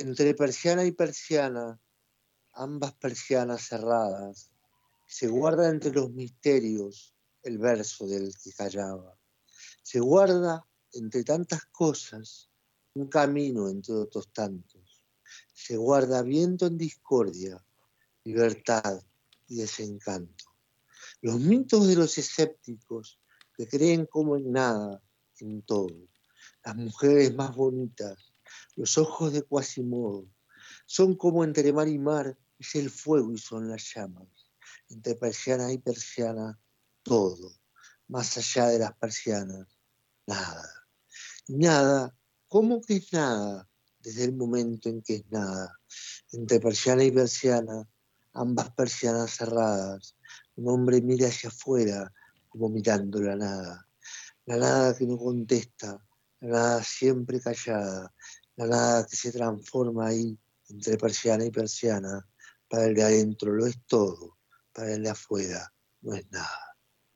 Entre persiana y persiana, ambas persianas cerradas, se guarda entre los misterios el verso del que callaba. Se guarda entre tantas cosas un camino entre otros tantos. Se guarda viento en discordia, libertad y desencanto. Los mitos de los escépticos que creen como en nada, en todo. Las mujeres más bonitas, los ojos de Quasimodo, son como entre mar y mar, es el fuego y son las llamas. Entre persiana y persiana, todo. Más allá de las persianas, nada. Nada, ¿cómo que es nada? Desde el momento en que es nada. Entre persiana y persiana, ambas persianas cerradas, un hombre mira hacia afuera como mirando la nada. La nada que no contesta, la nada siempre callada, la nada que se transforma ahí entre persiana y persiana. Para el de adentro lo es todo, para el de afuera no es nada.